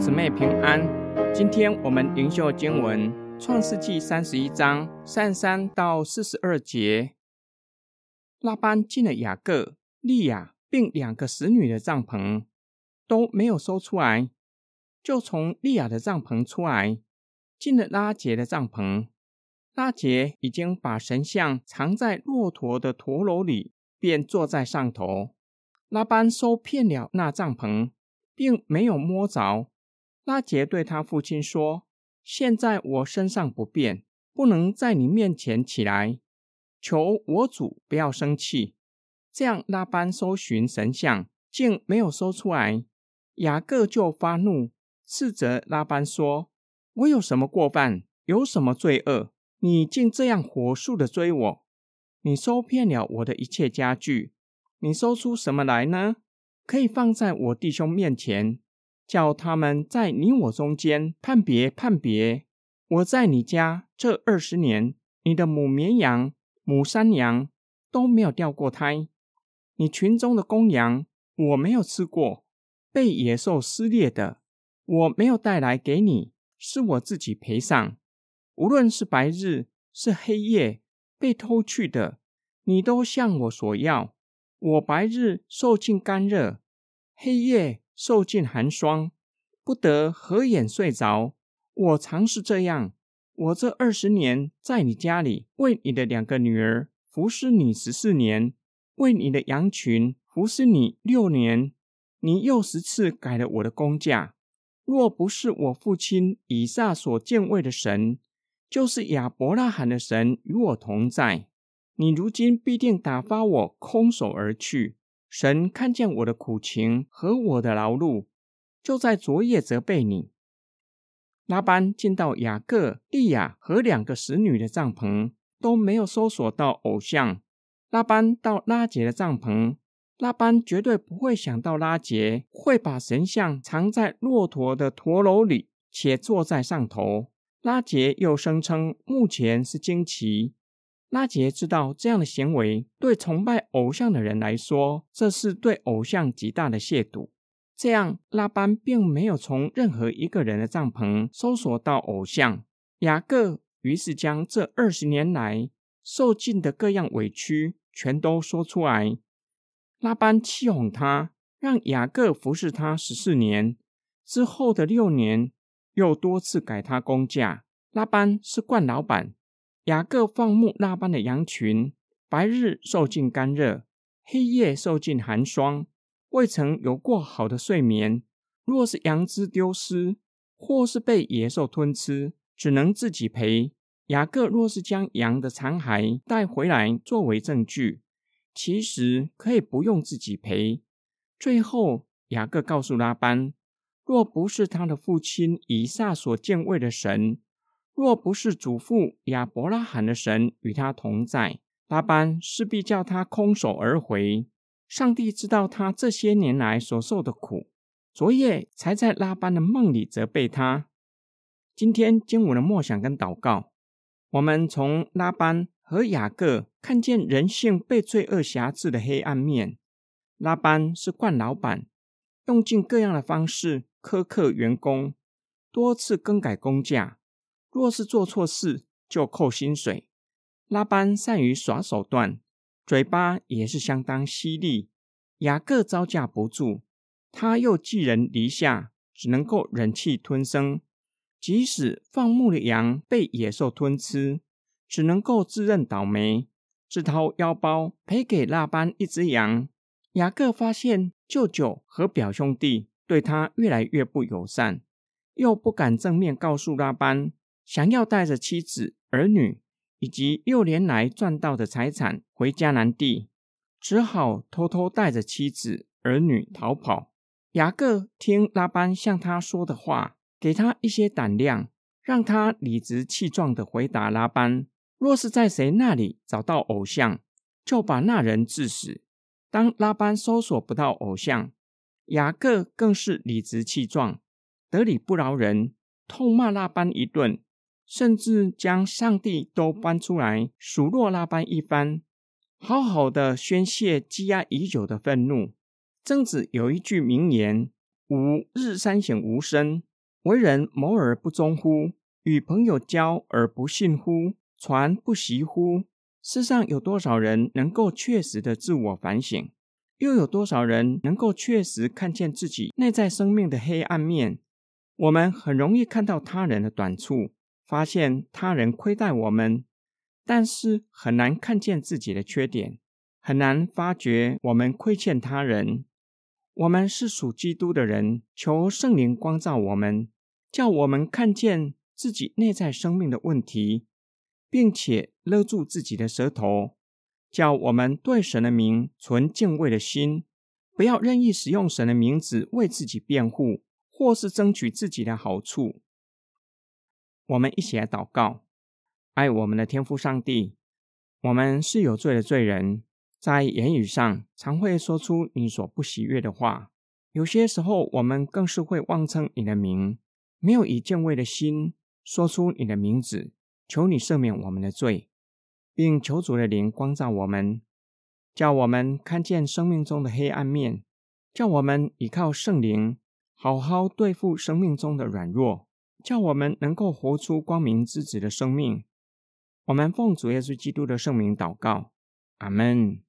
姊妹平安。今天我们灵修经文《创世纪》三十一章三三到四十二节。拉班进了雅各、利亚并两个使女的帐篷，都没有搜出来，就从利亚的帐篷出来，进了拉杰的帐篷。拉杰已经把神像藏在骆驼的驼楼里，便坐在上头。拉班搜遍了那帐篷，并没有摸着。拉杰对他父亲说：“现在我身上不便，不能在你面前起来，求我主不要生气。”这样拉班搜寻神像，竟没有搜出来。雅各就发怒，斥责拉班说：“我有什么过犯？有什么罪恶？你竟这样火速的追我？你搜遍了我的一切家具。”你搜出什么来呢？可以放在我弟兄面前，叫他们在你我中间判别判别。我在你家这二十年，你的母绵羊、母山羊都没有掉过胎。你群中的公羊，我没有吃过。被野兽撕裂的，我没有带来给你，是我自己赔上。无论是白日是黑夜被偷去的，你都向我索要。我白日受尽干热，黑夜受尽寒霜，不得合眼睡着。我常是这样。我这二十年在你家里，为你的两个女儿服侍你十四年，为你的羊群服侍你六年。你又十次改了我的工价。若不是我父亲以撒所敬畏的神，就是亚伯拉罕的神与我同在。你如今必定打发我空手而去。神看见我的苦情和我的劳碌，就在昨夜责备你。拉班见到雅各、利亚和两个使女的帐篷，都没有搜索到偶像。拉班到拉杰的帐篷，拉班绝对不会想到拉杰会把神像藏在骆驼的驼楼里，且坐在上头。拉杰又声称目前是惊奇。拉杰知道这样的行为对崇拜偶像的人来说，这是对偶像极大的亵渎。这样，拉班并没有从任何一个人的帐篷搜索到偶像。雅各于是将这二十年来受尽的各样委屈全都说出来。拉班气哄他，让雅各服侍他十四年。之后的六年，又多次改他工价。拉班是惯老板。雅各放牧那般的羊群，白日受尽干热，黑夜受尽寒霜，未曾有过好的睡眠。若是羊只丢失，或是被野兽吞吃，只能自己赔。雅各若是将羊的残骸带回来作为证据，其实可以不用自己赔。最后，雅各告诉拉班，若不是他的父亲以撒所敬畏的神。若不是祖父亚伯拉罕的神与他同在，拉班势必叫他空手而回。上帝知道他这些年来所受的苦，昨夜才在拉班的梦里责备他。今天经文的默想跟祷告，我们从拉班和雅各看见人性被罪恶辖制的黑暗面。拉班是惯老板，用尽各样的方式苛刻员工，多次更改工价。若是做错事就扣薪水，拉班善于耍手段，嘴巴也是相当犀利。雅各招架不住，他又寄人篱下，只能够忍气吞声。即使放牧的羊被野兽吞吃，只能够自认倒霉，自掏腰包赔给拉班一只羊。雅各发现舅舅和表兄弟对他越来越不友善，又不敢正面告诉拉班。想要带着妻子、儿女以及六年来赚到的财产回迦南地，只好偷偷带着妻子、儿女逃跑。雅各听拉班向他说的话，给他一些胆量，让他理直气壮的回答拉班：若是在谁那里找到偶像，就把那人致死。当拉班搜索不到偶像，雅各更是理直气壮，得理不饶人，痛骂拉班一顿。甚至将上帝都搬出来数落拉班一番，好好的宣泄积压已久的愤怒。曾子有一句名言：“吾日三省吾身：为人谋而不忠乎？与朋友交而不信乎？传不习乎？世上有多少人能够确实的自我反省？又有多少人能够确实看见自己内在生命的黑暗面？我们很容易看到他人的短处，发现他人亏待我们，但是很难看见自己的缺点，很难发觉我们亏欠他人。我们是属基督的人，求圣灵光照我们，叫我们看见自己内在生命的问题。并且勒住自己的舌头，叫我们对神的名存敬畏的心，不要任意使用神的名字为自己辩护，或是争取自己的好处。我们一起来祷告：爱我们的天父上帝，我们是有罪的罪人，在言语上常会说出你所不喜悦的话，有些时候我们更是会妄称你的名，没有以敬畏的心说出你的名字。求你赦免我们的罪，并求主的灵光照我们，叫我们看见生命中的黑暗面，叫我们依靠圣灵，好好对付生命中的软弱，叫我们能够活出光明之子的生命。我们奉主耶稣基督的圣名祷告，阿门。